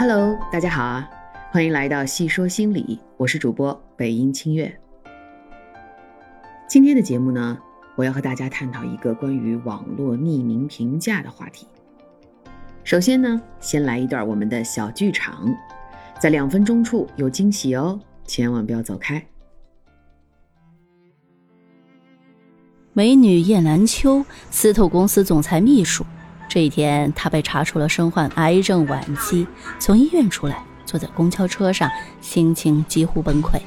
Hello，大家好啊，欢迎来到细说心理，我是主播北音清月。今天的节目呢，我要和大家探讨一个关于网络匿名评价的话题。首先呢，先来一段我们的小剧场，在两分钟处有惊喜哦，千万不要走开。美女叶兰秋，司徒公司总裁秘书。这一天，他被查出了身患癌症晚期，从医院出来，坐在公交车上，心情几乎崩溃。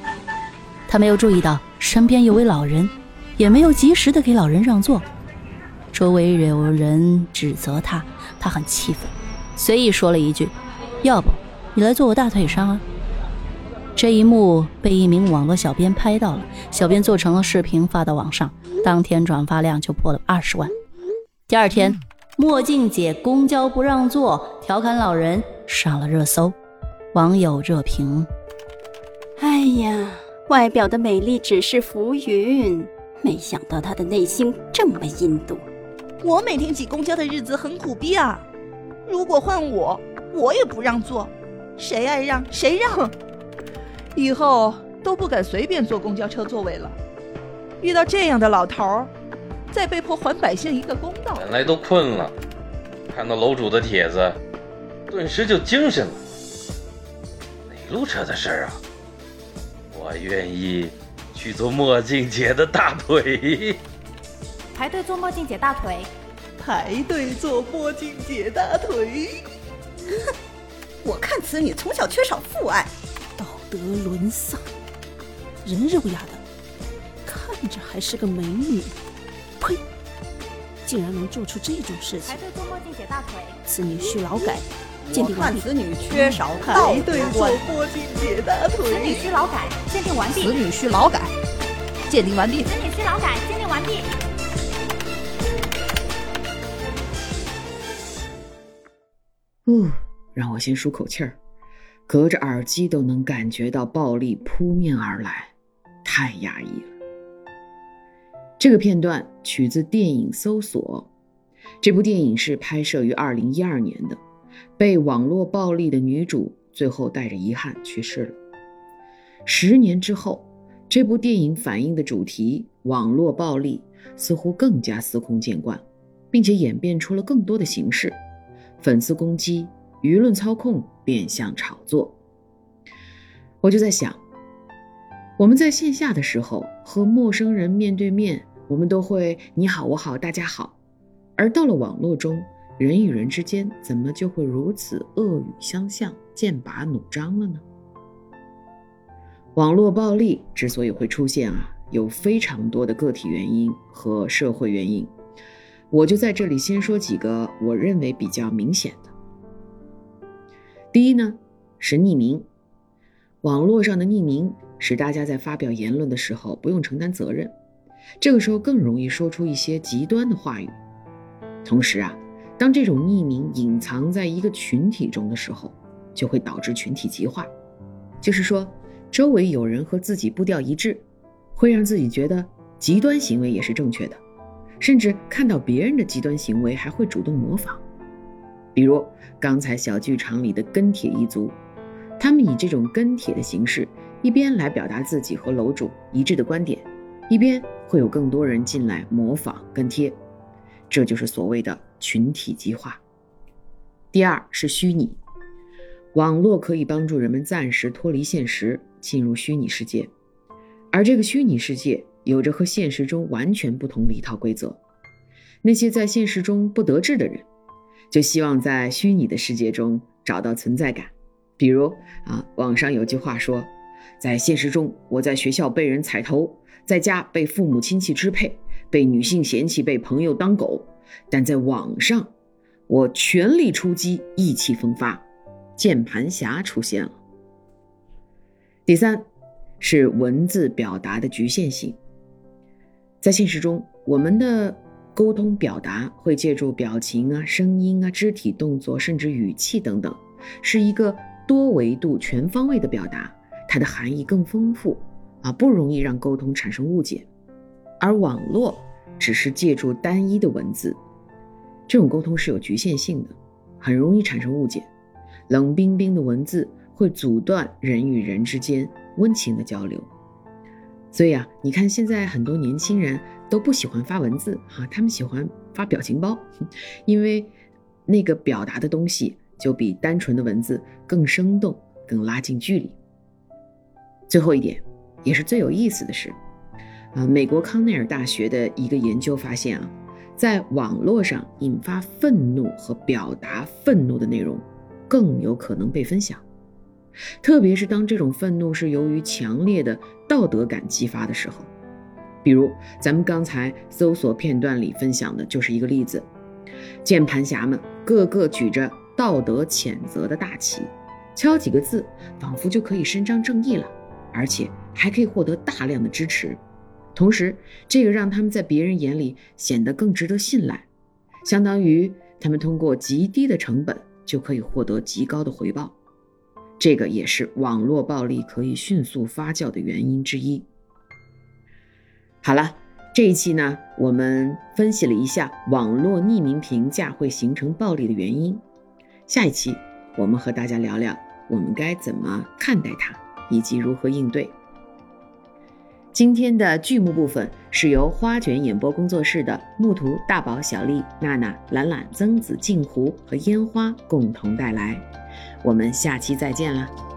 他没有注意到身边有位老人，也没有及时的给老人让座。周围有人指责他，他很气愤，随意说了一句：“要不你来坐我大腿上啊？”这一幕被一名网络小编拍到了，小编做成了视频发到网上，当天转发量就破了二十万。第二天，墨镜姐公交不让座，调侃老人上了热搜，网友热评：“哎呀，外表的美丽只是浮云，没想到她的内心这么阴毒。我每天挤公交的日子很苦逼啊，如果换我，我也不让座，谁爱让谁让。”以后都不敢随便坐公交车座位了。遇到这样的老头儿，再被迫还百姓一个公道。本来都困了，看到楼主的帖子，顿时就精神了。哪路车的事儿啊？我愿意去做墨镜姐的大腿。排队做墨镜姐大腿。排队做墨镜姐大腿。哼，我看此女从小缺少父爱。道德沦丧，人肉丫的，看着还是个美女，呸！竟然能做出这种事情！排队做墨镜姐大腿，此女需劳改。鉴定完毕。此女缺少排队做墨镜姐大腿。此女需劳改。鉴定完毕。此女需劳改。鉴定完毕。此女需劳改。鉴定完毕。呜，让我先舒口气儿。隔着耳机都能感觉到暴力扑面而来，太压抑了。这个片段取自电影《搜索》，这部电影是拍摄于二零一二年的。被网络暴力的女主最后带着遗憾去世了。十年之后，这部电影反映的主题——网络暴力，似乎更加司空见惯，并且演变出了更多的形式：粉丝攻击。舆论操控、变相炒作，我就在想，我们在线下的时候和陌生人面对面，我们都会你好我好大家好，而到了网络中，人与人之间怎么就会如此恶语相向、剑拔弩张了呢？网络暴力之所以会出现啊，有非常多的个体原因和社会原因，我就在这里先说几个我认为比较明显的。第一呢，是匿名。网络上的匿名使大家在发表言论的时候不用承担责任，这个时候更容易说出一些极端的话语。同时啊，当这种匿名隐藏在一个群体中的时候，就会导致群体极化，就是说，周围有人和自己步调一致，会让自己觉得极端行为也是正确的，甚至看到别人的极端行为还会主动模仿。比如刚才小剧场里的跟帖一族，他们以这种跟帖的形式，一边来表达自己和楼主一致的观点，一边会有更多人进来模仿跟贴，这就是所谓的群体极化。第二是虚拟，网络可以帮助人们暂时脱离现实，进入虚拟世界，而这个虚拟世界有着和现实中完全不同的一套规则，那些在现实中不得志的人。就希望在虚拟的世界中找到存在感，比如啊，网上有句话说，在现实中我在学校被人踩头，在家被父母亲戚支配，被女性嫌弃，被朋友当狗，但在网上，我全力出击，意气风发，键盘侠出现了。第三，是文字表达的局限性，在现实中，我们的。沟通表达会借助表情啊、声音啊、肢体动作，甚至语气等等，是一个多维度、全方位的表达，它的含义更丰富啊，不容易让沟通产生误解。而网络只是借助单一的文字，这种沟通是有局限性的，很容易产生误解。冷冰冰的文字会阻断人与人之间温情的交流。所以啊，你看现在很多年轻人都不喜欢发文字哈，他们喜欢发表情包，因为那个表达的东西就比单纯的文字更生动、更拉近距离。最后一点，也是最有意思的是，啊，美国康奈尔大学的一个研究发现啊，在网络上引发愤怒和表达愤怒的内容，更有可能被分享。特别是当这种愤怒是由于强烈的道德感激发的时候，比如咱们刚才搜索片段里分享的就是一个例子：键盘侠们个个举着道德谴责的大旗，敲几个字，仿佛就可以伸张正义了，而且还可以获得大量的支持。同时，这个让他们在别人眼里显得更值得信赖，相当于他们通过极低的成本就可以获得极高的回报。这个也是网络暴力可以迅速发酵的原因之一。好了，这一期呢，我们分析了一下网络匿名评价会形成暴力的原因。下一期我们和大家聊聊我们该怎么看待它，以及如何应对。今天的剧目部分是由花卷演播工作室的木图、大宝、小丽、娜娜、懒懒、曾子、镜湖和烟花共同带来。我们下期再见了。